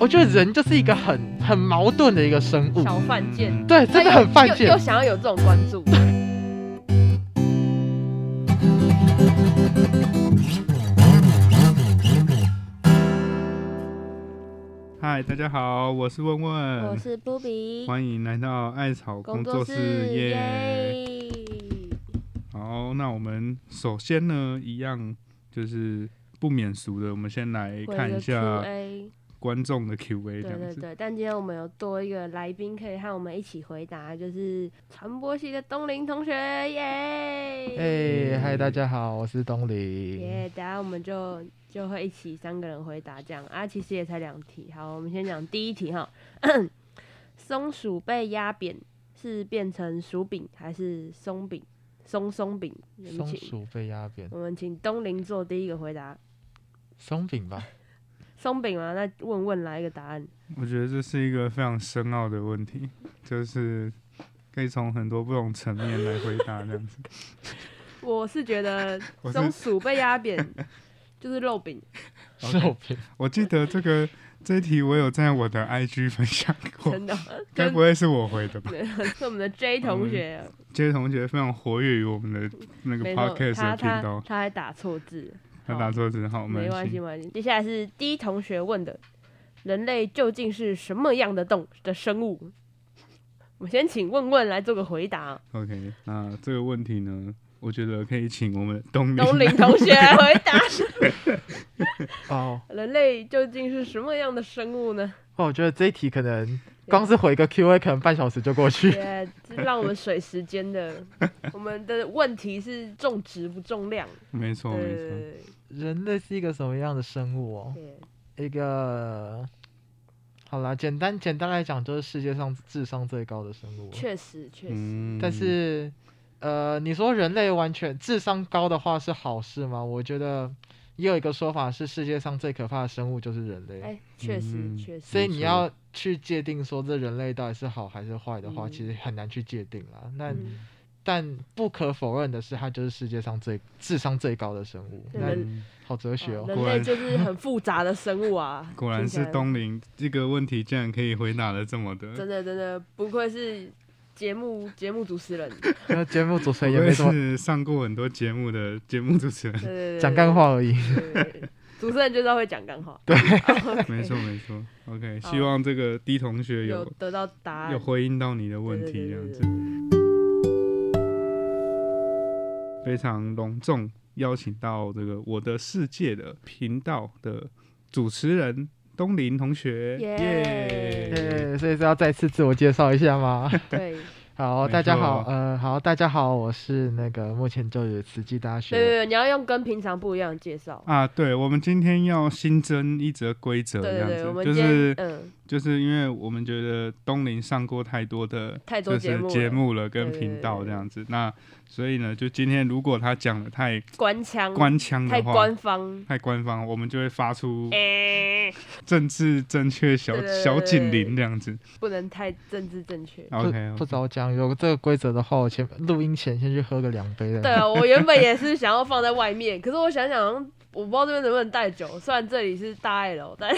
我觉得人就是一个很很矛盾的一个生物，小犯贱，对，真的很犯贱又又。想要有这种关注。嗨，大家好，我是问问，我是布比，欢迎来到艾草工作室耶。耶。好，那我们首先呢，一样就是不免俗的，我们先来看一下观众的 Q&A 这样子。对对对，但今天我们有多一个来宾可以和我们一起回答，就是传播系的东林同学，耶！哎，嗨，大家好，我是东林。耶，等下我们就就会一起三个人回答这样啊，其实也才两题。好，我们先讲第一题哈，松鼠被压扁是变成薯饼还是松饼？松松饼？松鼠被压扁，我们请东林做第一个回答，松饼吧？松饼吗？那问问来一个答案。我觉得这是一个非常深奥的问题，就是可以从很多不同层面来回答这样子。我是觉得 松鼠被压扁就是肉饼，肉饼，我记得这个这一题我有在我的 IG 分享过，真的。该不会是我回的吧？是我们的 J 同学，这位同学非常活跃于我们的那个，podcast 他他的频道，他还打错字，他打错字，好，没关系，没。关系。接下来是 D 同学问的，人类究竟是什么样的动的生物？我先请问问来做个回答。OK，那这个问题呢，我觉得可以请我们东东林同学来回答，哦，人类究竟是什么样的生物呢？哦，我觉得这一题可能光是回个 Q&A 可能半小时就过去。让我们水时间的。我们的问题是重质不重量。没错没错，对人类是一个什么样的生物哦？对一个，好啦，简单简单来讲，就是世界上智商最高的生物。确实确实，嗯但是，呃，你说人类完全智商高的话是好事吗？我觉得也有一个说法是，世界上最可怕的生物就是人类。哎，确实嗯确实。所以你要去界定说这人类到底是好还是坏的话，嗯其实很难去界定啦。那、嗯但不可否认的是，它就是世界上最智商最高的生物。那好哲学哦。人类就是很复杂的生物啊，果然是东林，这个问题竟然可以回答的这么的，真的真的不愧是节目节目主持人，那节目主持人也我也没什么是上过很多节目的 节目主持人讲干话而已。对。对对主持人就是要会讲干话，对没错没错。OK，希望这个 D 同学有有得到答案有。回应到你的问题这样子。非常隆重邀请到这个我的世界的频道的主持人东林同学，耶所以是要再次自我介绍一下吗？对好，大家好，错呃，好，大家好，我是那个目前就读慈济大学。对对对，你要用跟平常不一样的介绍。啊，对，我们今天要新增一则规则，对对对，就是嗯，就是因为我们觉得东林上过太多的太多就是节目了节目了，跟频道对这样子，那所以呢，就今天如果他讲的太官腔官腔的话，太官方，太官方，我们就会发出哎，政治正确小小警铃这样子。不能太政治正确。不 OK，不早讲，有这个规则的话，我前录音前先去喝个两杯的。对啊，我原本也是想要放在外面，可是我想想，我不知道这边能不能带酒。虽然这里是大爱楼，但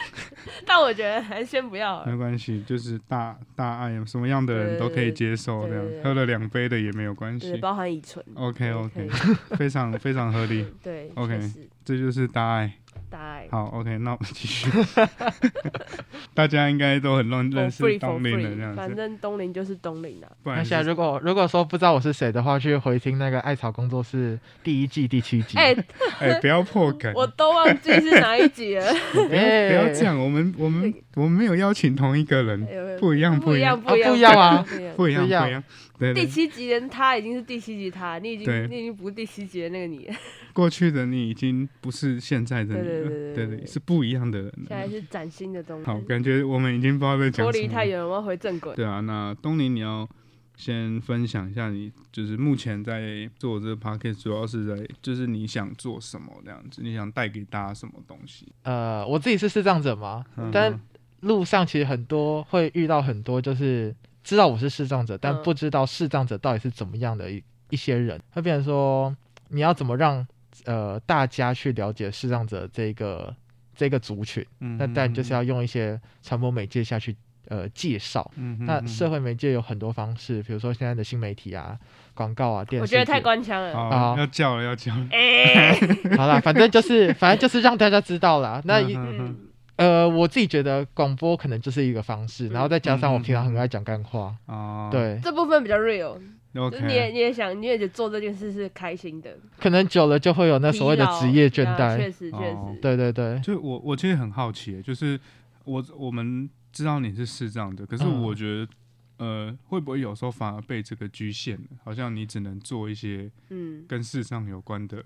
但我觉得还是先不要了。没关系，就是大大爱，什么样的人都可以接受，这样喝了两杯的也没有关，系。包含乙醇。OK OK，非常非常合理，对 OK 这就是大爱。好，OK，那我们继续。大家应该都很认认识东林的这样子，反正东林就是东林啊。那不然是现在如果如果说不知道我是谁的话，去回听那个艾草工作室第一季第七集。哎，哎，不要破梗，我都忘记是哪一集了。不要不要这样，我们我们我们没有邀请同一个人，哎不一样不一样，不一样，啊不一样啊不一样不一样不一样不一样。对对，第七集的他已经是第七集他，你已经你已经不是第七集的那个你，过去的你已经不是现在的你对对了，对对对对对，是不一样的人现在。是崭新的东西。好，感觉我们已经不知道在讲什么。脱离太远了，我要回正轨。对啊，那东尼你要先分享一下你就是目前在做这个 p o c a s t 主要是在就是你想做什么这样子，你想带给大家什么东西？呃，我自己是视障者嘛，嗯但路上其实很多会遇到很多就是知道我是视障者，但嗯不知道视障者到底是怎么样的一一些人，会变成说你要怎么让呃大家去了解视障者这个这个族群，嗯那当然就是要用一些传播媒介下去呃介绍。嗯哼那社会媒介有很多方式，比如说现在的新媒体啊、广告啊、电视。我觉得太官腔了。好啊要叫了要叫了，哎，好啦，反正就是反正就是让大家知道啦。那嗯嗯，呃，我自己觉得广播可能就是一个方式，然后再加上我嗯平常很爱讲干话，哦，对，这部分比较 real，就是你也你也想，你也觉得做这件事是开心的。可能久了就会有那所谓的职业倦怠。确实确哦实，对对对，就我我其实很好奇，就是我我们知道你是视障的，可是嗯我觉得。呃，会不会有时候反而被这个局限？好像你只能做一些嗯，跟视障有关的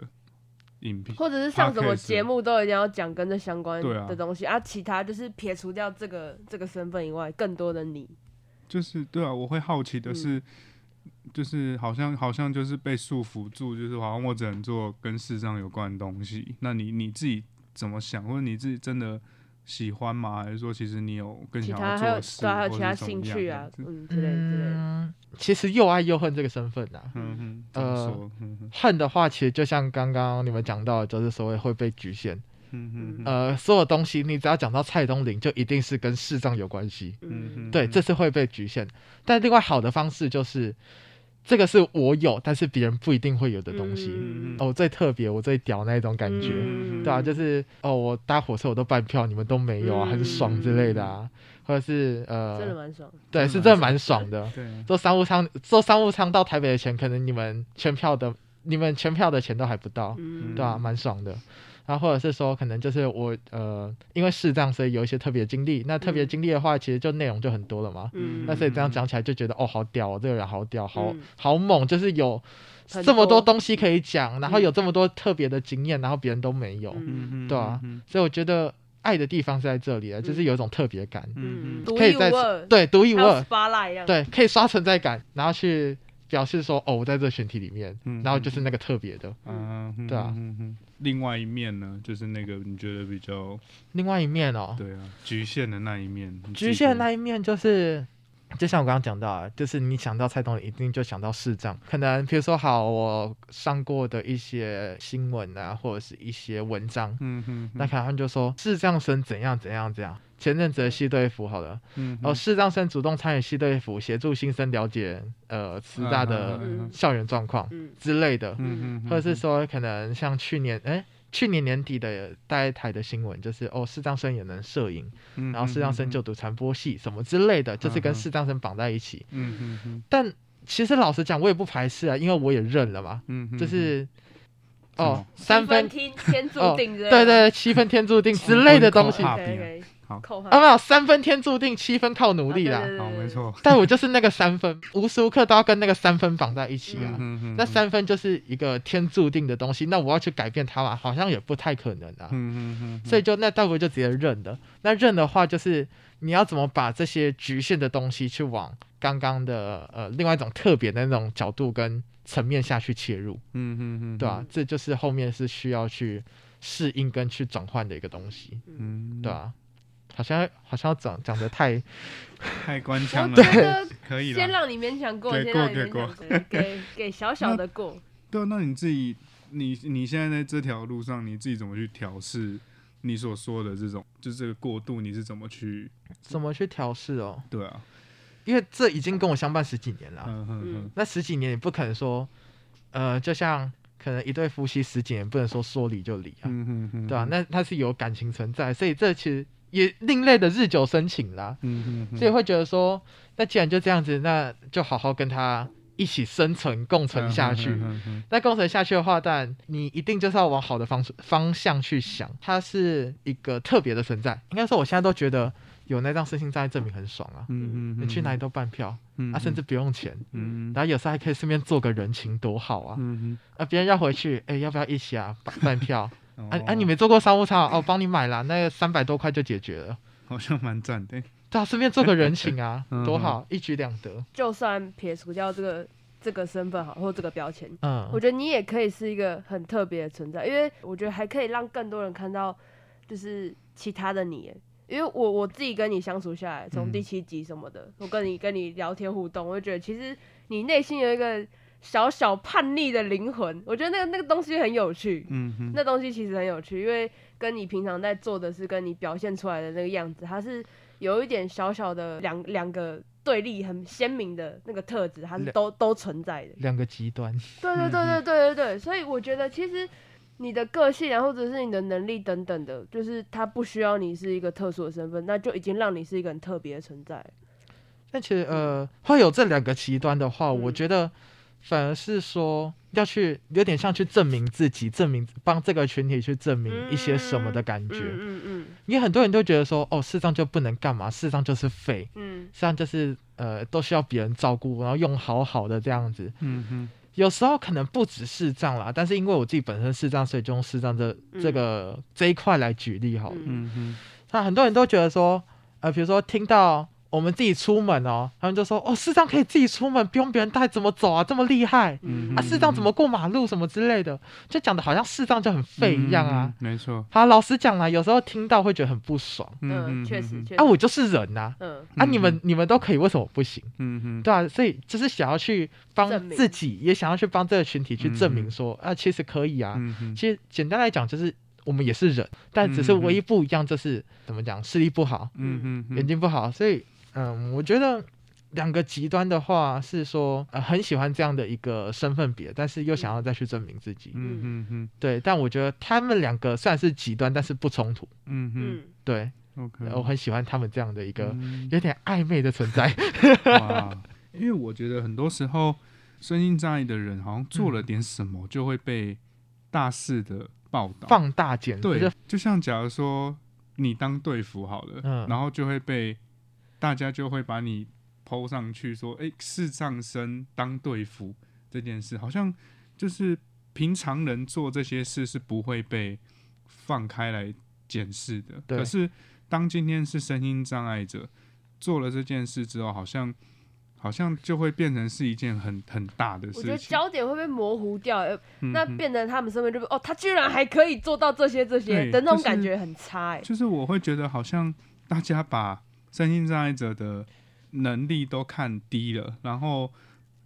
影片，或者是上什么节目都一定要讲跟这相关的东西啊，其他就是撇除掉这个这个身份以外，更多的你，就是对啊，我会好奇嗯的是，就是好像好像就是被束缚住，就是好像我只能做跟世上有关的东西。那你你自己怎么想，或者你自己真的喜欢吗？还是说其实你有更其想他还有要做的事，对啊，还有其他兴趣啊嗯，之类的之类的。嗯，其实又爱又恨这个身份啊。嗯哼，怎么呃？嗯，恨的话，其实就像刚刚你们讲到的，就是所谓会被局限。嗯哼，呃，所有东西你只要讲到蔡东林，就一定是跟视障有关系。嗯哼，对，这是会被局限。但另外好的方式就是，这个是我有，但是别人不一定会有的东西。嗯哦，我最特别，我最屌那一种感觉。嗯对啊，就是哦，我搭火车我都半票，你们都没有啊，很爽之类的啊，或者是真的呃，蛮爽。对，是真的蛮爽的。坐商务舱，坐商务舱到台北的钱，可能你们全票的，你们全票的钱都还不到，嗯，对啊，蛮爽的。然后或者是说，可能就是我呃，因为视障，所以有一些特别经历。那特别嗯经历的话，其实就内容就很多了嘛。嗯，那所以这样讲起来就觉得哦，好屌哦，这个人好屌，好、嗯好猛，就是有很这么多多东西可以讲，然后有这么多特别的经验，然后别人都没有。嗯嗯，对啊嗯所以我觉得爱的地方是在这里啊，就是嗯有一种特别感，嗯，嗯独可以在一无二，对，独一无二，spotlight 一样。对，可以刷存在感，然后去表示说哦，我在这个群体里面，嗯然后就是那个特别的。啊，嗯对啊嗯哼另外一面呢，就是那个你觉得比较另外一面哦，对啊局限的那一面，局限的那一面就是，就像我刚刚讲到啊，就是你想到蔡东林，一定就想到视障。可能比如说，好，我上过的一些新闻啊，或者是一些文章，嗯哼，那可能他们就说视障生怎样怎样怎样。前阵子的系队服好了，嗯然后视障生主动参与系队服，协助新生了解呃师大的嗯校园状况嗯之类的，嗯哼，或者是说可能像去年哎。去年年底的大台的新闻就是哦，视障生也能摄影，嗯，然后视障生就读传播系什么之类的，就是跟嗯嗯。视障生绑在一起。嗯嗯嗯，但其实老实讲，我也不排斥啊，因为我也认了嘛，嗯哼，就是什哦三分，天天注哦定对对，七分天注定之类的东西好扣分没有三分天注定，七分靠努力啦。好，没。错，但我就是那个三分，无时无刻都要跟那个三分绑在一起啊。嗯哼那，三分就是一个天注定的东西，那我要去改变它嘛，好像也不太可能啊。所以就那倒不如就直接认的。那认的话，就是你要怎么把这些局限的东西去往刚刚的呃另外一种特别的那种角度跟层面下去切入，嗯嗯嗯，对吧、这就是后面是需要去适应跟去转换的一个东西，嗯，对吧、好像好像要讲讲的太 太官腔我了，对。可以了。先让你勉强过，给先让你过给勉强过，给给小小的过。对啊，那你自己，你你现在在这条路上，你自己怎么去调试你所说的这种，就是这个过渡，你是怎么去？怎么去调试哦，对啊，因为这已经跟我相伴十几年了。啊、嗯哼嗯，那十几年也不可能说，呃，就像可能一对夫妻十几年不能说说离就离啊，对啊，那它是有感情存在，所以这其实也另类的日久生情啦，嗯哼哼，所以会觉得说，那既然就这样子，那就好好跟他一起生存共存下去。那共存下去的话，但你一定就是要往好的方方向去想，它是一个特别的存在。应该说，我现在都觉得有那张身心障碍证明很爽啊，嗯嗯，你去哪里都办票，嗯啊，甚至不用钱，嗯然后有时候还可以顺便做个人情，多好啊！嗯啊，别人要回去，哎，要不要一起啊？办办票？哼，啊啊，你没做过商务舱啊哦，我帮你买啦，那个三百多块就解决了。好像蛮赞的，对啊，顺便做个人情啊 嗯，多好，一举两得。就算撇除掉这个这个身份好，或这个标签，嗯我，觉得你也可以是一个很特别的存在，因为我觉得还可以让更多人看到，就是其他的你耶。因为我我自己跟你相处下来，从嗯第七集什么的，我跟你跟你聊天互动，我就觉得其实你内心有一个小小叛逆的灵魂，我觉得那个那个东西很有趣。嗯哼，那东西其实很有趣，因为跟你平常在做的是，跟你表现出来的那个样子，它是有一点小小的两两个对立很鲜明的那个特质，它是都都存在的。两个极端，对对对对对对对，所以我觉得其实你的个性啊，或者是你的能力等等的，就是他不需要你是一个特殊的身份，那就已经让你是一个很特别的存在了。但其实呃，会有这两个极端的话，我嗯觉得反而是说要去有点像去证明自己，证明帮这个群体去证明一些什么的感觉。嗯嗯嗯因为很多人都觉得说，哦，世上就不能干嘛，世上就是废，嗯世上就是呃都需要别人照顾，然后用好好的这样子。嗯哼，有时候可能不止视障啦，但是因为我自己本身视障，所以就用视障这嗯。这个、这一块来举例好了。嗯。嗯哼，那很多人都觉得说，呃，比如说听到我们自己出门哦，他们就说，哦，视障可以自己出门，不用别人带，怎么走啊？这么厉害嗯啊！视障怎么过马路什么之类的，就讲的好像视障就很废一样啊。嗯，没错，好，老实讲啦，有时候听到会觉得很不爽。嗯，确实啊，我就是人呐、嗯啊，嗯你们你们都可以，为什么我不行？嗯嗯，对啊，所以就是想要去帮自己，也想要去帮这个群体去证明嗯说，啊，其实可以啊。嗯哼，其实简单来讲，就是我们也是人，但只是嗯唯一不一样就是怎么讲，视力不好，嗯嗯，眼睛不好，所以嗯，我觉得两个极端的话是说，呃，很喜欢这样的一个身份别，但是又想要再去证明自己，嗯嗯嗯，对。但我觉得他们两个虽然是极端，但是不冲突，嗯嗯对。，OK，我很喜欢他们这样的一个嗯有点暧昧的存在。哇，因为我觉得很多时候身心障碍的人好像做了点什么，就会被大肆的报道。放大检，对就，就像假如说你当队服好了，嗯然后就会被大家就会把你抛上去说，哎、视障生当队服这件事，好像就是平常人做这些事是不会被放开来检视的。可是当今天是身心障碍者做了这件事之后，好像好像就会变成是一件很很大的事我觉得。焦点会被模糊掉，呃那嗯嗯变成他们身边就被哦，他居然还可以做到这些这些的那种感觉很差哎。就是我会觉得好像大家把身心障碍者的能力都看低了，然后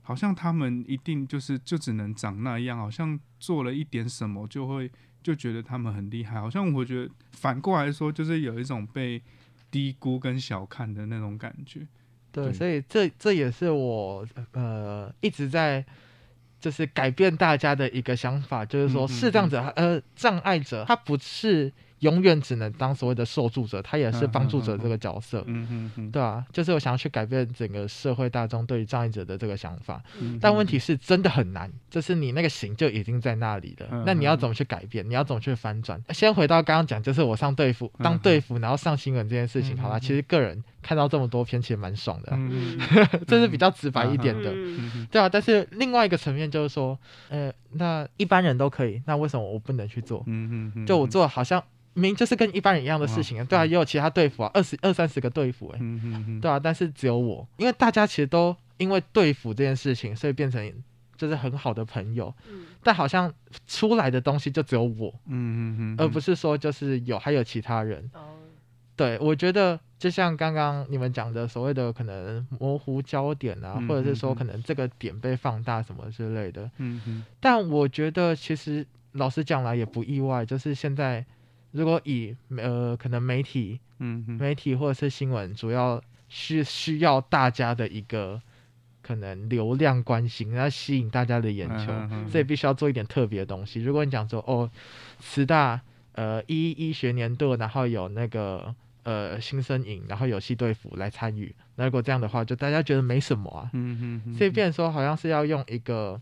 好像他们一定就是就只能长那样，好像做了一点什么就会就觉得他们很厉害，好像我觉得反过来说，就是有一种被低估跟小看的那种感觉。对，对。所以这这也是我呃一直在就是改变大家的一个想法，就是说视障者、呃障碍者他不是永远只能当所谓的受助者，他也是嗯帮助嗯嗯者这个角色。嗯哼哼，对啊，就是我想要去改变整个社会大众对于障碍者的这个想法，嗯但问题是真的很难，就是你那个型就已经在那里了，嗯那你要怎么去改变？你要怎么去翻转？先回到刚刚讲，就是我上队服当嗯。队服，然后上新闻这件事情，嗯好啦，嗯其实个人看到这么多篇，其实蛮爽的。啊，嗯 这是比较直白一点的。对啊，但是另外一个层面就是说，呃，那一般人都可以，那为什么我不能去做？就我做好像明明就是跟一般人一样的事情啊，对啊，也有其他队服啊，二十二三十个队服、欸，嗯哼哼，对啊，但是只有我，因为大家其实都因为队服这件事情，所以变成就是很好的朋友，嗯。但好像出来的东西就只有我，嗯嗯嗯，而不是说就是有还有其他人。哦，对我觉得就像刚刚你们讲的所谓的可能模糊焦点啊，嗯或者是说可能这个点被放大什么之类的，嗯哼但我觉得其实老实讲来也不意外，就是现在如果以呃可能媒体嗯媒体或者是新闻，主要是需要大家的一个可能流量关心，要吸引大家的眼球，所以必须要做一点特别的东西。如果你讲说哦，慈大呃一医学年度，然后有那个呃新生营，然后有系队服来参与，那如果这样的话，就大家觉得没什么啊，嗯哼哼，所以变成说好像是要用一个。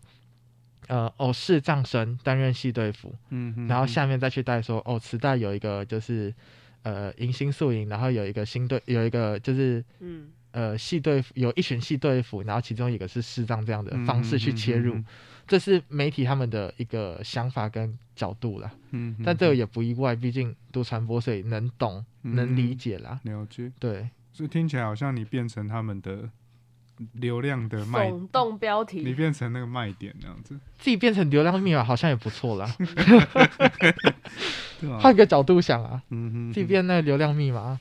呃，哦，视障生担任系队服，嗯哼，然后下面再去带说，哦，磁带有一个就是呃迎新宿营，然后有一个新队，有一个就是嗯呃系队服，有一群系队服，然后其中一个是视障这样的方式去切入，嗯这是媒体他们的一个想法跟角度啦。嗯哼，但这个也不意外，毕竟读传播，所以能懂、能理嗯解啦。了解，对，所以听起来好像你变成他们的流量的卖，耸动标题你，变成那个卖点那样子，自己变成流量密码好像也不错啦。对吧？换个角度想啊，嗯哼，自己变那个流量密码，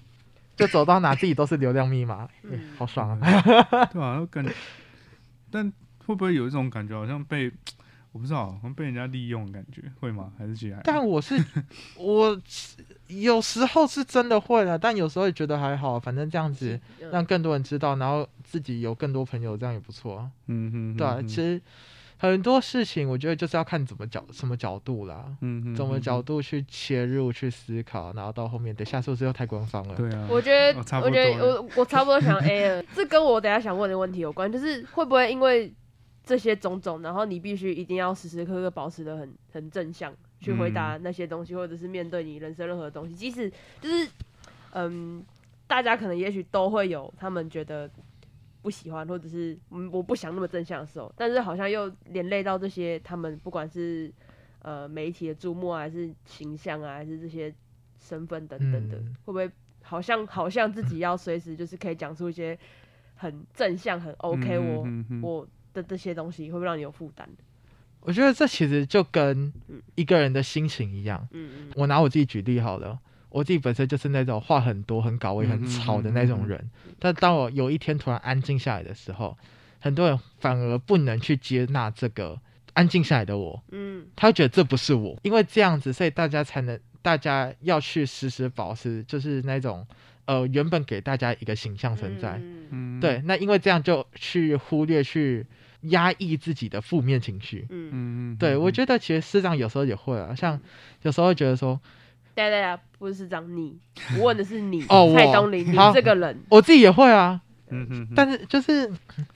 就走到哪自己都是流量密码，嗯好爽啊！对啊，感觉，但会不会有一种感觉，好像被我不知道，好像被人家利用的感觉，会吗？还是其他？但我是 我有时候是真的会了，但有时候也觉得还好，反正这样子嗯让更多人知道，然后自己有更多朋友，这样也不错啊。嗯哼，对其实很多事情我觉得就是要看怎么角什么角度啦，嗯哼，怎么嗯角度去切入去思考，然后到后面，等下是不是又太官方了？对啊，我觉得，哦我觉得我我差不多想 A 了，这跟我等下想问的问题有关，就是会不会因为这些种种，然后你必须一定要时时刻刻保持的很很正向去回答那些东西，或者是面对你人生任何东西，即使就是嗯，大家可能也许都会有他们觉得不喜欢，或者是嗯我不想那么正向的时候，但是好像又连累到这些他们不管是呃媒体的注目啊，还是形象啊，还是这些身份等等的，嗯。会不会好像好像自己要随时就是可以讲出一些很正向、很 OK 我、我的这些东西，会不会让你有负担？我觉得这其实就跟嗯一个人的心情一样。嗯嗯我拿我自己举例好了，我自己本身就是那种话很多、很搞味、很吵的那种人。但当我有一天突然安静下来的时候，很多人反而不能去接纳这个安静下来的我，嗯他会觉得这不是我，因为这样子，所以大家才能，大家要去时时保持，就是那种呃原本给大家一个形象存在。嗯嗯，对，那因为这样就去忽略、去压抑自己的负面情绪。嗯，嗯嗯，对，我觉得其实师长有时候也会啊，像有时候会觉得说，对对对，不是师长你，我问的是你，哦蔡东林，你好这个人，我自己也会啊，嗯嗯，但是就是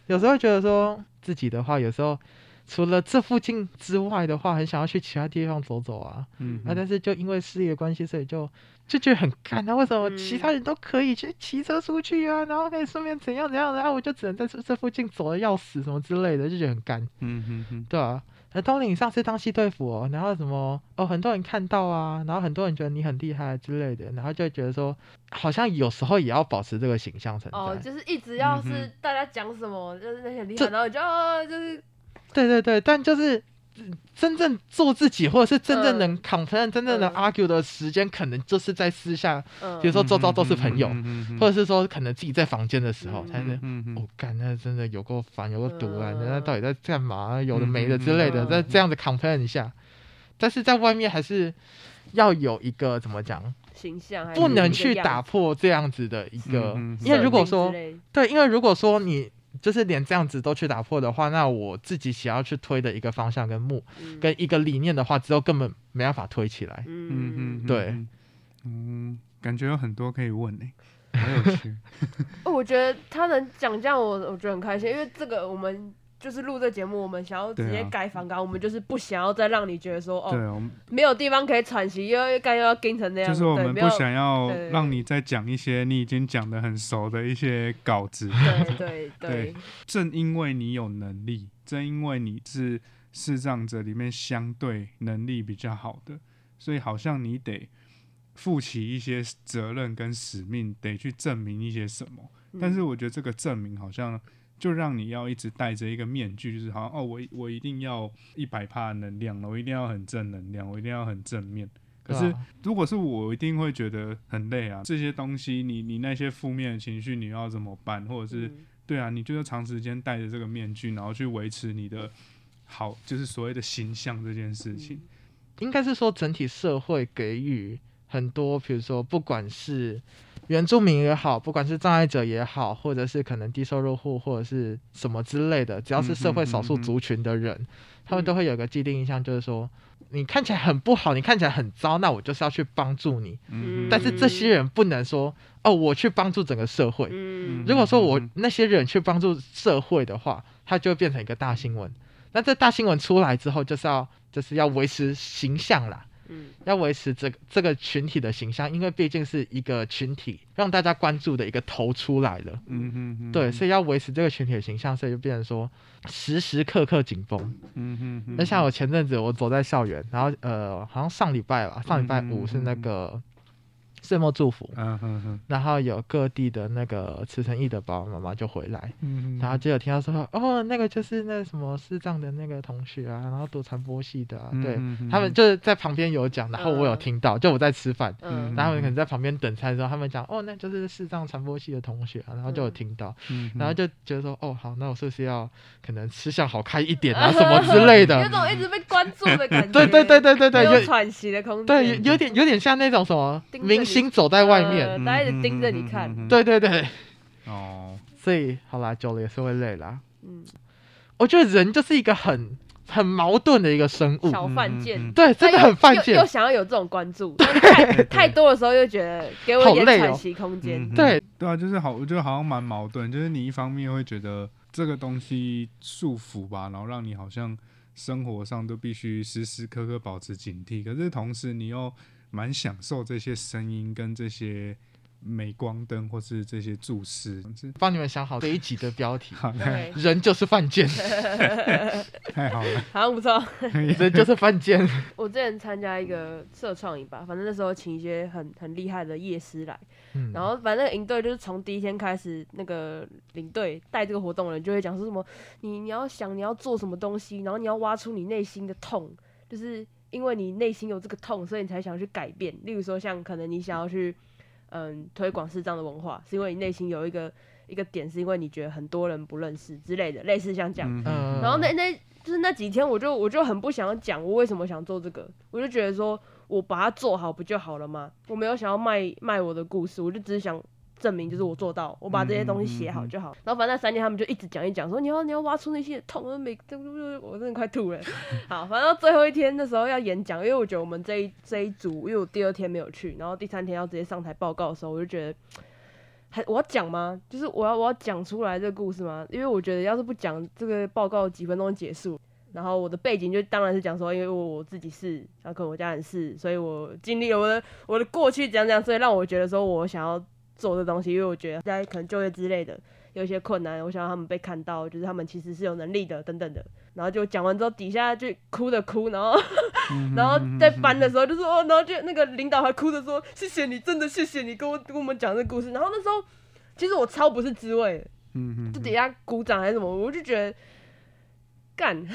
有时候会觉得说自己的话，有时候除了这附近之外的话，很想要去其他地方走走啊，嗯啊，但是就因为事业的关系，所以就就觉得很干那，为什么嗯其他人都可以去骑车出去啊，然后可以顺便怎样怎样，然后我就只能在这这附近走的要死什么之类的，就觉得很干。嗯哼哼，对啊，那东林你上次当系队服哦，然后什么哦，很多人看到啊，然后很多人觉得你很厉害之类的，然后就觉得说，好像有时候也要保持这个形象存在。哦，就是一直要嗯是大家讲什么，就是那些很厉这害，然后就哦，就是对对对，但就是嗯真正做自己，或者是真正嗯。能 complain、真正能嗯。argue 的时间，可能就是在私下，嗯，比如说周遭都是朋友，或或者是说可能自己在房间的时候，嗯才能。嗯哼我干、那真的有够烦，有够毒啊！嗯人家到底在干嘛？有的没的之类的，嗯再这样子 complain 一下，但是在外面还是要有一个怎么讲，形象还是不能去打破这样子的一个，因为如果说对，因为如果说你就是连这样子都去打破的话，那我自己想要去推的一个方向跟目嗯。跟一个理念的话，之后根本没办法推起来。嗯。嗯嗯，对，嗯，感觉有很多可以问呢，很有趣，哦，我觉得他能讲这样，我我觉得很开心，因为这个我们就是录这节目，我们想要直接改反纲，我们就是不想要再让你觉得说对，哦，我们没有地方可以喘息，又又干又要盯成那样，就是我对没有们不想要让你再讲一些你已经讲的很熟的一些稿子，对对对 对，正因为你有能力，正因为你是视障者里面相对能力比较好的，所以好像你得负起一些责任跟使命，得去证明一些什么。但是我觉得这个证明好像就让你要一直戴着一个面具，就是好像哦，我我一定要一百帕能量了，我一定要很正能量，我一定要很正面。可是如果是我，一定会觉得很累啊。这些东西你，你那些负面的情绪，你要怎么办？或者是、嗯对啊，你就是长时间戴着这个面具，然后去维持你的好，就是所谓的形象这件事情。应该是说整体社会给予很多，比如说不管是原住民也好，不管是障碍者也好，或者是可能低收入户或者是什么之类的，只要是社会少数族群的人，他们都会有个既定印象，就是说你看起来很不好，你看起来很糟，那我就是要去帮助你。嗯但是这些人不能说哦，我去帮助整个社会。嗯如果说我嗯那些人去帮助社会的话，它就会变成一个大新闻。那这大新闻出来之后，就是要就是要维持形象啦，嗯要维持这个这个群体的形象，因为毕竟是一个群体，让大家关注的一个头出来了。嗯哼哼，对，所以要维持这个群体的形象，所以就变成说时时刻刻紧绷。嗯哼哼，那像我前阵子我走在校园，然后呃，好像上礼拜吧，上礼拜嗯嗯五是那个岁末祝福，嗯哼哼，然后有各地的那个慈诚义的爸爸妈妈就回来，嗯然后就有听到说，哦，那个就是那什么视障的那个同学啊，然后读传播系的、啊，对他们就是在旁边有讲，然后我有嗯听到，就我在吃饭，嗯。然后他们可能在旁边等餐的时候，他们讲，哦，那就是视障传播系的同学啊，然后就有听到，嗯然后就觉得说，哦，好，那我是不是要可能吃相好看一点啊，什么之类的。有的？种一直被关注的感觉。对对对对对对，有喘息的空间。对有有点有点像那种什么明星走在外面，呃大家一直盯着你看。嗯对对对，哦，所以好啦，久了也是会累啦。嗯，我觉得人就是一个很很矛盾的一个生物，小犯贱嗯嗯。嗯，对，真的很犯贱。又。想要有这种关注，但 太太多的时候又觉得给我一点喘息空间。嗯对，对啊，就是好，我觉得好像蛮矛盾，就是你一方面会觉得这个东西束缚吧，然后让你好像生活上都必须时时刻刻保持警惕，可是同时你又蛮享受这些声音跟这些镁光灯或是这些注视，是帮你们想好这一集的标题，好对，人就是犯贱，太好了，好像不错。人就是犯贱。我之前参加一个社创营吧，反正那时候请一些很很厉害的夜师来，嗯。然后反正营队就是从第一天开始，那个领队带这个活动的人就会讲说什么，你你要想你要做什么东西，然后你要挖出你内心的痛，就是因为你内心有这个痛，所以你才想去改变。例如说像可能你想要去嗯推广视障的文化，是因为你内心有一个一个点，是因为你觉得很多人不认识之类的，类似像这样。然后那那就是那几天，我就我就很不想要讲我为什么想做这个，我就觉得说我把它做好不就好了吗？我没有想要卖卖我的故事，我就只是想证明就是我做到，我把这些东西写好就好。然后反正那三天他们就一直讲一讲，说你要你要挖出那些痛，我每我真的快吐了。好，反正最后一天的时候要演讲，因为我觉得我们这一这一组，因为我第二天没有去，然后第三天要直接上台报告的时候，我就觉得。还我要讲吗？就是我要我要讲出来这个故事吗？因为我觉得要是不讲这个报告几分钟结束，然后我的背景就当然是讲说，因为我我自己是，然后可能我家人是，所以我经历了我的我的过去怎样怎样，所以让我觉得说我想要做的东西，因为我觉得在可能就业之类的有一些困难，我想让他们被看到，就是他们其实是有能力的等等的。然后就讲完之后，底下就哭的哭，然后 然后在搬的时候就说，哦，然后就那个领导还哭着说，谢谢你，真的谢谢你跟我跟我们讲这个故事。然后那时候其实我超不是滋味的，嗯嗯就底下鼓掌还是什么，我就觉得干，就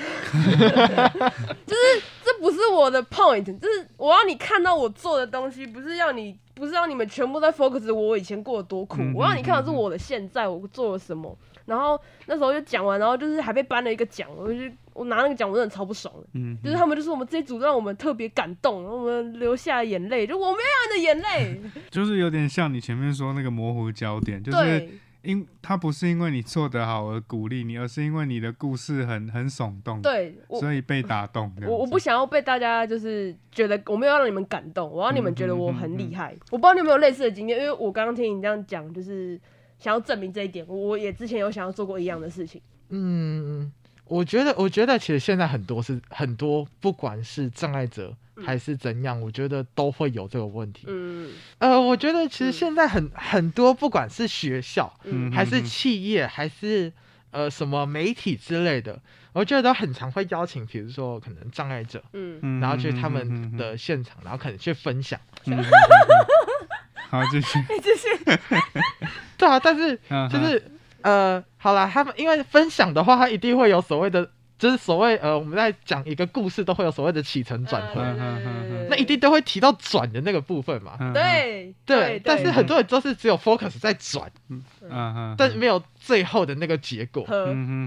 是这不是我的 point，就是我要你看到我做的东西，不是要你，不是要你们全部在 focus 我以前过得多苦，嗯我要你看到是我的现在我做了什么。然后那时候就讲完，然后就是还被颁了一个奖，我就我拿那个奖，我真的超不爽的。嗯就是他们就说我们这一组让我们特别感动，然后我们流下眼泪，就我没有你的眼泪。就是有点像你前面说那个模糊焦点，就是对因他不是因为你做得好而鼓励你，而是因为你的故事很很耸动，对，所以被打动。我我不想要被大家就是觉得我没有要让你们感动，我要你们觉得我很嗯厉害。我不知道你有没有类似的经验，因为我刚刚听你这样讲，就是想要证明这一点。我我也之前有想要做过一样的事情。嗯，我觉得，我觉得其实现在很多是很多，不管是障碍者还是怎样，我觉得都会有这个问题。嗯。呃，我觉得其实嗯。现在很很多，不管是学校嗯。还是嗯企业，还是呃什么媒体之类的，我觉得都很常会邀请，比如说可能障碍者，嗯，嗯然后去他们嗯的现场，然后可能去分享。嗯嗯嗯嗯好，继续，对啊，但是嗯就是呃，好啦，他们因为分享的话，他一定会有所谓的，就是所谓呃，我们在讲一个故事都会有所谓的起承转合，那一定都会提到转的那个部分嘛。嗯对对，但是很多人都是只有 focus 在转，嗯嗯，但没有最后的那个结果。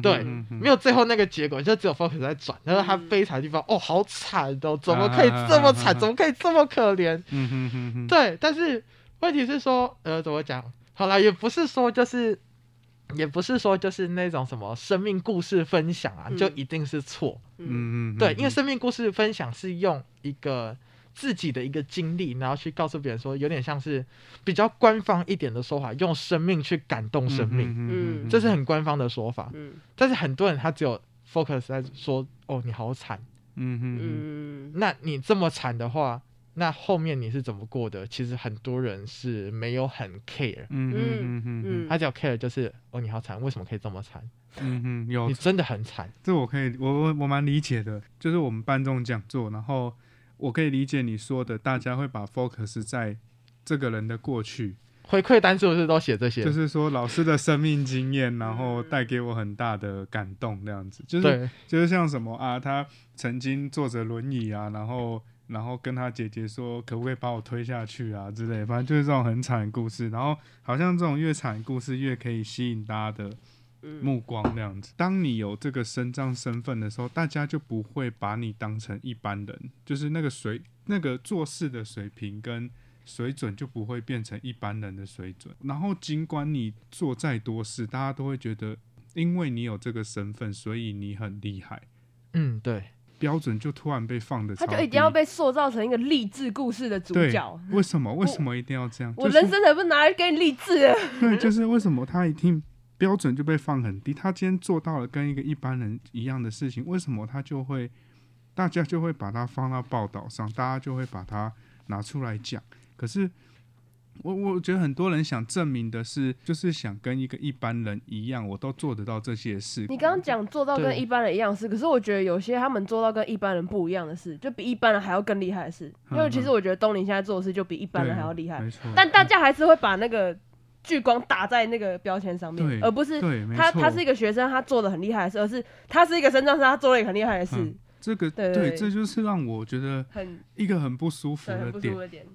对，没有最后那个结果，就只有 focus 在转。然后他嗯悲惨的地方，哦，好惨哦，怎么可以这么惨？啊怎么可以这么可怜？嗯哼哼哼，对，但是问题是说，呃，怎么讲？好了，也不是说就是，也不是说就是那种什么生命故事分享啊，嗯就一定是错。嗯。嗯，对，因为生命故事分享是用一个自己的一个经历，然后去告诉别人说，有点像是比较官方一点的说法，用生命去感动生命，嗯这是很官方的说法。嗯。但是很多人他只有 focus 在说，哦，你好惨。嗯嗯。嗯。那你这么惨的话，那后面你是怎么过的？其实很多人是没有很 care，嗯嗯嗯嗯他只要 care 就是哦，你好惨，为什么可以这么惨？嗯嗯，有你真的很惨。这我可以，我我我蛮理解的，就是我们办这种讲座，然后我可以理解你说的，大家会把 focus 在这个人的过去，回馈单是不是都写这些？就是说老师的生命经验，然后带给我很大的感动，这样子，就是，就是像什么啊，他曾经坐着轮椅啊，然后然后跟他姐姐说，可不可以把我推下去啊之类，反正就是这种很惨的故事。然后好像这种越惨的故事越可以吸引大家的嗯目光，那样子。当你有这个身障身份的时候，大家就不会把你当成一般人，就是那个水那个做事的水平跟。水准就不会变成一般人的水准，然后尽管你做再多事，大家都会觉得，因为你有这个身份，所以你很厉害。嗯，对，标准就突然被放的，他就一定要被塑造成一个励志故事的主对角。为什么？为什么一定要这样？我就是人生才不拿来给你励志的。对，就是为什么他一定标准就被放很低？他今天做到了跟一个一般人一样的事情，为什么他就会大家就会把它放到报道上，大家就会把它拿出来讲？可是我我觉得很多人想证明的是，就是想跟一个一般人一样，我都做得到这些事。你刚刚讲做到跟一般人一样的事，可是我觉得有些他们做到跟一般人不一样的事，就比一般人还要更厉害的事。因为其实我觉得东林现在做的事就比一般人还要厉害，没错。但大家还是会把那个聚光打在那个标签上面，而不是他他是一个学生，他做的很厉害的事，而是他是一个身障生，他做了一个很厉害的事嗯，这个对这就是让我觉得很一个很不舒服很不舒服。的点。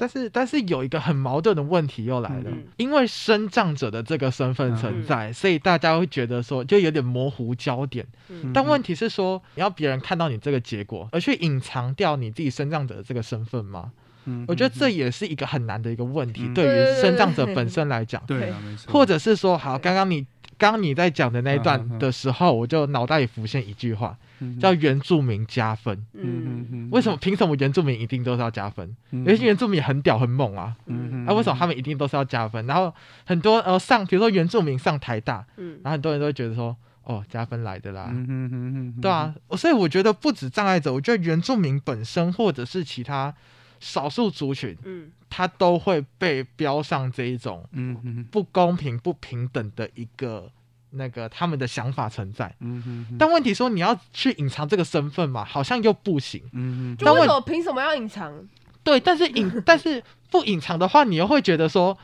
但是但是有一个很矛盾的问题又来了，嗯因为身障者的这个身份存嗯。在，所以大家会觉得说就有点模糊焦点。嗯。但问题是说，你要别人看到你这个结果，而去隐藏掉你自己身障者的这个身份吗？嗯我觉得这也是一个很难的一个问题，嗯。对于身障者本身来讲，对啊，没错。或者是说，好，刚刚你刚刚你在讲的那一嗯嗯段嗯的时候，我就脑袋里浮现一句话，嗯叫原住民加分。嗯，嗯为什么？凭什么原住民一定都是要加分？嗯有些原住民很屌很猛啊，嗯啊，为什么他们一定都是要加分？然后很多呃上，比如说原住民上台大，嗯。然后很多人都会觉得说，哦，加分来的啦，嗯哼哼哼。对啊，所以我觉得不止障碍者，我觉得原住民本身或者是其他少数族群，嗯他都会被标上这一种嗯哼不公平、不平等的一个那个他们的想法存在。嗯哼哼但问题说你要去隐藏这个身份嘛，好像又不行。嗯哼就为什么凭什么要隐藏？对，但是隐 但是不隐藏的话，你又会觉得说，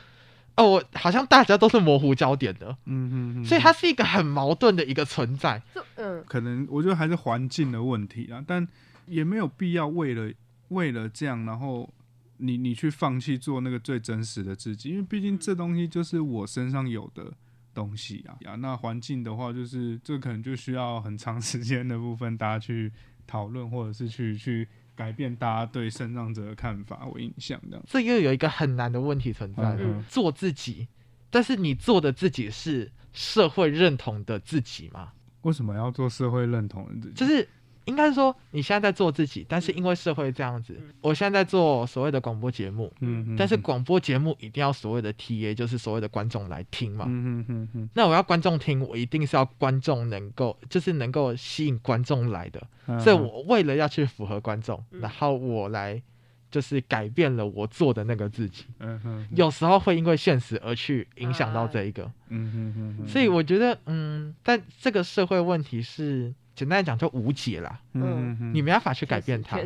哦，我好像大家都是模糊焦点的，嗯哼哼所以它是一个很矛盾的一个存在。就嗯可能我觉得还是环境的问题啊，但也没有必要为了为了这样，然后你你去放弃做那个最真实的自己，因为毕竟这东西就是我身上有的东西啊。啊，那环境的话，就是这可能就需要很长时间的部分，大家去讨论，或者是去去改变大家对身障者的看法或印象这样。这又有一个很难的问题存在了，嗯做自己，但是你做的自己是社会认同的自己吗？为什么要做社会认同的自己？就是应该说你现在在做自己，但是因为社会这样子，我现在在做所谓的广播节目，嗯哼，但是广播节目一定要所谓的 TA，就是所谓的观众来听嘛。嗯哼哼哼。那我要观众听，我一定是要观众能够，就是能够吸引观众来的。哼，所以我为了要去符合观众，嗯。然后我来就是改变了我做的那个自己。嗯哼，有时候会因为现实而去影响到这一个，嗯哼哼哼，所以我觉得，嗯，但这个社会问题是简单来讲就无解啦，嗯你没办法去改变它。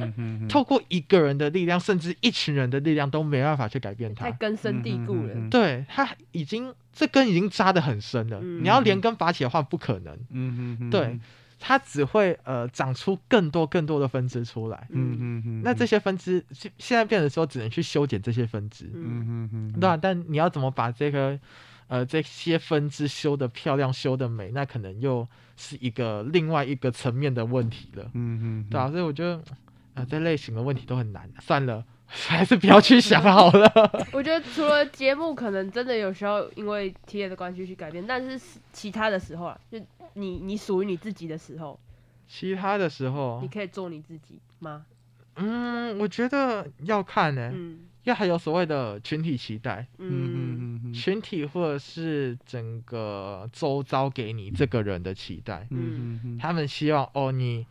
透过一个人的力量，甚至一群人的力量都没办法去改变它。太根深蒂固了。嗯嗯对，它已经这根已经扎得很深了，嗯。你要连根拔起的话不可能，嗯哼哼，对，它只会呃长出更多更多的分支出来。嗯嗯嗯，那这些分支现现在变成说只能去修剪这些分支，嗯。嗯哼哼，对啊，但你要怎么把这个呃这些分支修的漂亮、修的美，那可能又是一个另外一个层面的问题了，嗯嗯，对啊，所以我觉得啊、呃这类型的问题都很难、算了，还是不要去想好了。我觉得除了节目可能真的有时候因为 T A 的关系去改变，但是其他的时候啊，就你你属于你自己的时候，其他的时候你，可以做你自己吗？嗯，我觉得要看呢、嗯要还有所谓的群体期待，嗯群体或者是整个周遭给你这个人的期待，嗯他们希望哦，你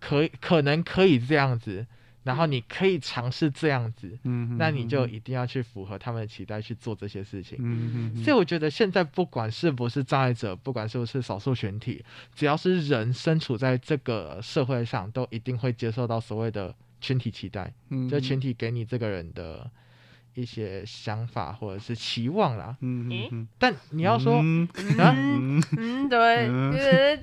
可以可能可以这样子，然后你可以尝试这样子，嗯，那你就一定要去符合他们的期待去做这些事情。嗯嗯，所以我觉得现在不管是不是障碍者，不管是不是少数群体，只要是人身处在这个社会上，都一定会接受到所谓的群体期待，嗯。就群体给你这个人的一些想法或者是期望啦。嗯嗯嗯，但你要说嗯。啊？嗯。嗯，对，嗯就是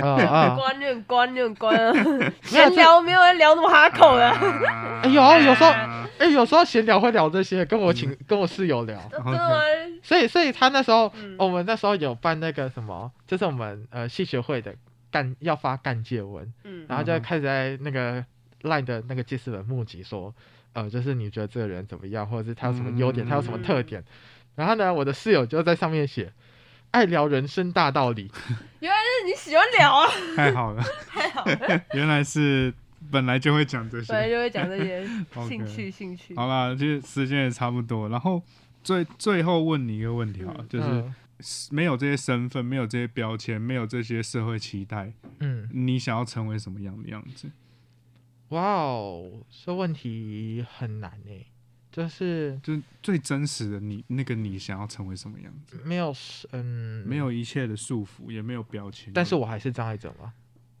啊啊，关有点关就关啊，闲聊没有人聊那么哈口的，啊哎有啊有时候啊哎、有时候闲聊会聊这些，跟我请、跟我室友聊，对？所以所以他那时候、嗯我们那时候有办那个什么，就是我们呃戏学会的干要发干借文，嗯然后就开始在那个 line 的那个记事本募集说，呃，就是你觉得这个人怎么样，或者是他有什么优点，嗯他有什么特点。然后呢，我的室友就在上面写，爱聊人生大道理。原来是你喜欢聊啊，太好了，太好了，原来是本来就会讲这些。本来就会讲这些 兴趣兴趣。好啦，就是时间也差不多，然后最最后问你一个问题啊，嗯就是嗯没有这些身份，没有这些标签，没有这些社会期待，嗯，你想要成为什么样的样子？哇哦，这问题很难诶，就是就是最真实的你，那个你想要成为什么样子？没有嗯没有一切的束缚，也没有标签，但是我还是障碍者吧，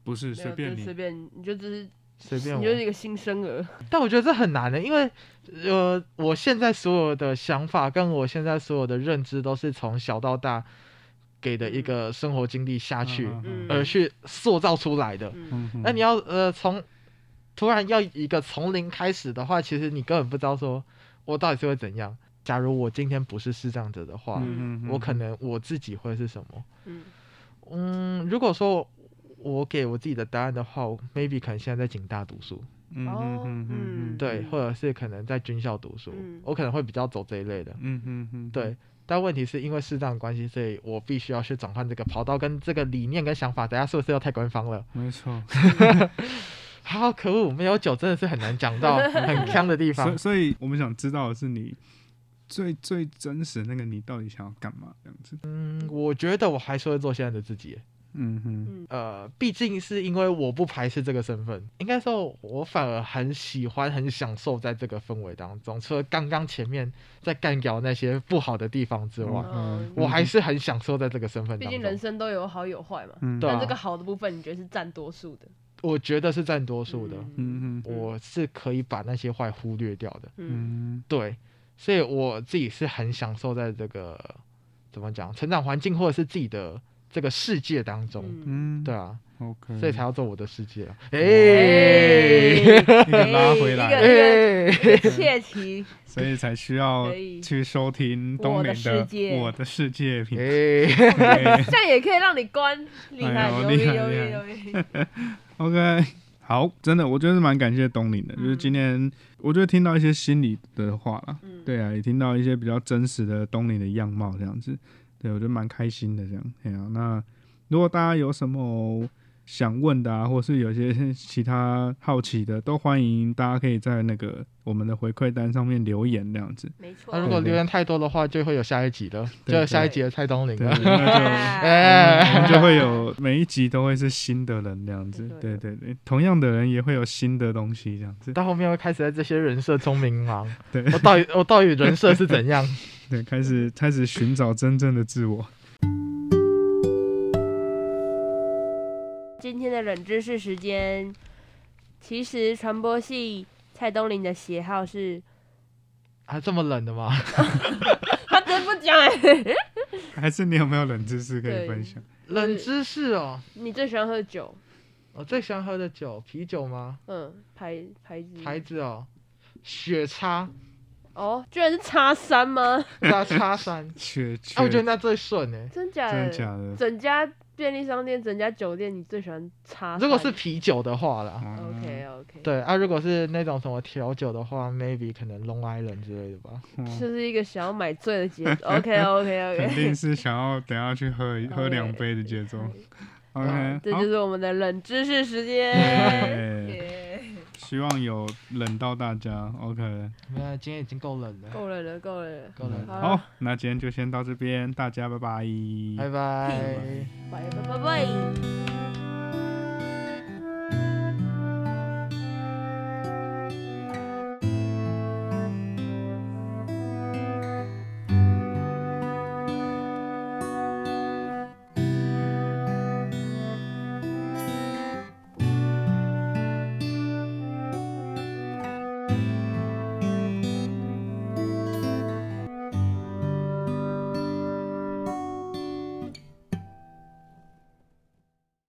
不是随便你就随，便，你就只是随便我你就。是一个新生儿，但我觉得这很难的，因为呃，我现在所有的想法跟我现在所有的认知都是从小到大给的一个生活经历下去，嗯而去塑造出来的。嗯那你要呃从突然要一个从零开始的话，其实你根本不知道说我到底是会怎样。假如我今天不是视障者的话，嗯哼我可能我自己会是什么？嗯嗯，如果说我给我自己的答案的话我，maybe 可能现在在警大读书，嗯哦哼哼哼嗯对，嗯或者是可能在军校读书，嗯我可能会比较走这一类的。嗯嗯嗯，对，但问题是因为适当的关系，所以我必须要去转换这个跑道跟这个理念跟想法。等下是不是又太官方了？没错。好可恶，没有酒真的是很难讲到 很香的地，方。所以我们想知道的是你最最真实的那个你到底想要干嘛这样子？嗯，我觉得我还是会做现在的自己。嗯哼，嗯呃，毕竟是因为我不排斥这个身份，应该说我反而很喜欢、很享受在这个氛围当中。除了刚刚前面在干掉那些不好的地方之外，嗯我还是很享受在这个身份当毕竟人。生都有好有坏嘛。嗯对啊但这个好的部分，你觉得是占多数的？我觉得是占多数的，嗯。哼，我是可以把那些坏忽略掉的。嗯。嗯。对，所以我自己是很享受在这个怎么讲成长环境或者是自己的这个世界当中。嗯，嗯，对啊，，OK，所以才要做我的世界啊！哎、哎。一个拉回来。切题，所以才需要去收听东我的林的世界《我的世界》频道。这样也可以让你关，厉害，牛逼牛逼牛逼！OK，好，真的，我觉得是蛮感谢东林的，就是嗯今天我觉得听到一些心里的话啦，嗯，对啊，也听到一些比较真实的东林的样貌，这样子，对我觉得蛮开心的，这样，哎呀、那如果大家有什么想问的啊，或是有些其他好奇的，都欢迎大家可以在那个我们的回馈单上面留言，这样子，没错。那如果留言太多的话，就会有下一集了，就有下一集的蔡东林对，了。那就。哎我们就会有每一集都会是新的人这样子，对对对对，同样的人也会有新的东西这样子，到后面会开始在这些人设中迷茫，对我到底我到底人设是怎样？对，开始开始寻找真正的自我。今天的冷知识时间，其实传播系蔡东林的鞋号是，还，这么冷的吗？他真不讲哎。还是你有没有冷知识可以分享？冷知识哦，你最喜欢喝酒？我最喜欢喝的酒，啤酒吗？嗯，牌牌子牌子哦，雪叉，哦，居然是叉三吗？叉叉三。雪啊，我觉得那最顺哎。真假的？真假的？整家便利商店、整家酒店，你最喜欢茶？如果是啤酒的话啦，哦 OK OK，，对啊，如果是那种什么调酒的话，maybe 可能 Long Island 之类的吧。哦就是一个想要买醉的节奏。，OK OK OK 肯定是想要等下去喝一喝两杯的节奏。OK，好这就，是我们的冷知识时间。希望有冷到大家。OK，今天已经够冷了。够冷了，够冷了，够了好好，那今天就先到这边，大家拜拜。拜拜。拜拜拜拜。